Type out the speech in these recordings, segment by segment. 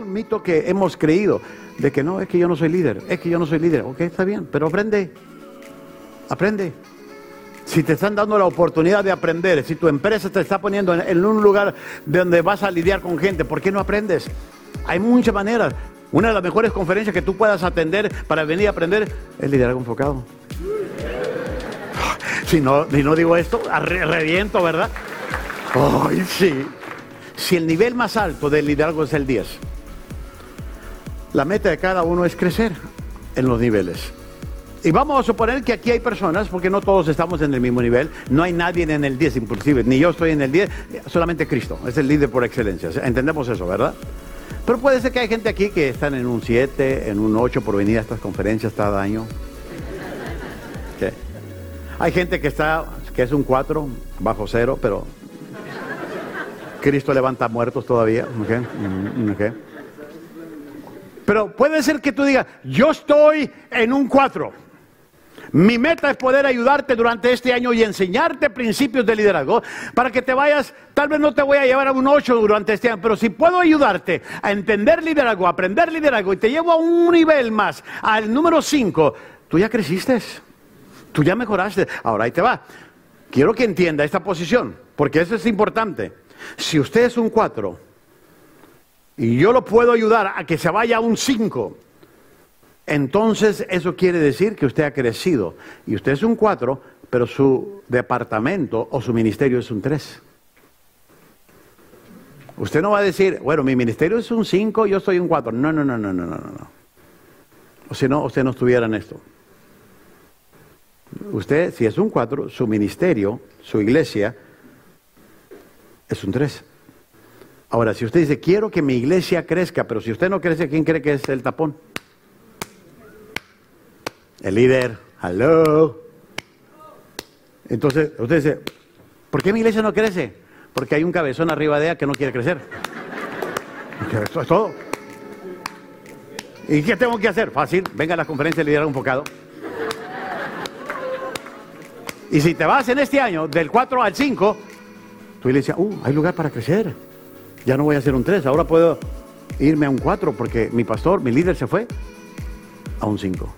un mito que hemos creído, de que no, es que yo no soy líder, es que yo no soy líder. Ok, está bien, pero aprende, aprende. Si te están dando la oportunidad de aprender, si tu empresa te está poniendo en, un lugar donde vas a lidiar con gente, ¿por qué no aprendes? Hay muchas maneras. Una de las mejores conferencias que tú puedas atender para venir a aprender es liderazgo enfocado. Si no, si no digo esto, reviento, ¿verdad? Ay, sí. Si el nivel más alto del liderazgo es el 10, la meta de cada uno es crecer en los niveles. Y vamos a suponer que aquí hay personas, porque no todos estamos en el mismo nivel, no hay nadie en el 10 inclusive, ni yo estoy en el 10, solamente Cristo, es el líder por excelencia. Entendemos eso, ¿verdad? Pero puede ser que hay gente aquí que están en un 7, en un 8 por venir a estas conferencias cada año. Hay gente que está, que es un 4, bajo cero, pero Cristo levanta muertos todavía. Mm, pero puede ser que tú digas, yo estoy en un 4. Mi meta es poder ayudarte durante este año y enseñarte principios de liderazgo para que te vayas, tal vez no te voy a llevar a un 8 durante este año, pero si puedo ayudarte a entender liderazgo, aprender liderazgo y te llevo a un nivel más, al número 5, tú ya creciste, tú ya mejoraste, ahora ahí te va. Quiero que entienda esta posición, porque eso es importante. Si usted es un 4 y yo lo puedo ayudar a que se vaya a un 5, entonces eso quiere decir que usted ha crecido. Y usted es un 4, pero su departamento o su ministerio es un 3. Usted no va a decir, bueno, mi ministerio es un 5, yo soy un 4. No, no, no, no, no, no, no. O si no, usted no estuviera en esto. Usted, si es un 4, su ministerio, su iglesia, es un 3. Ahora, si usted dice, quiero que mi iglesia crezca, pero si usted no crece, ¿quién cree que es el tapón? el líder, hello. Entonces, usted dice, ¿por qué mi iglesia no crece? Porque hay un cabezón arriba de ella que no quiere crecer. Esto es todo. ¿Y qué tengo que hacer? Fácil, venga a la conferencia de liderazgo enfocado. Y si te vas en este año del 4 al 5, tu iglesia, uh, hay lugar para crecer. Ya no voy a hacer un 3, ahora puedo irme a un 4 porque mi pastor, mi líder se fue a un 5.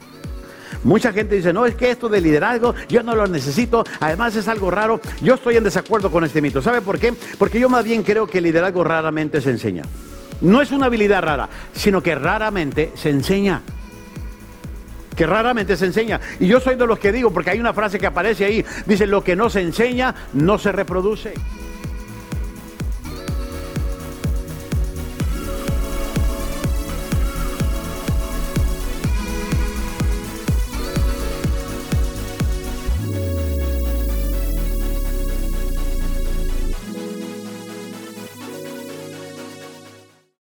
Mucha gente dice, no, es que esto de liderazgo yo no lo necesito, además es algo raro. Yo estoy en desacuerdo con este mito. ¿Sabe por qué? Porque yo más bien creo que el liderazgo raramente se enseña. No es una habilidad rara, sino que raramente se enseña. Que raramente se enseña. Y yo soy de los que digo, porque hay una frase que aparece ahí, dice, lo que no se enseña no se reproduce.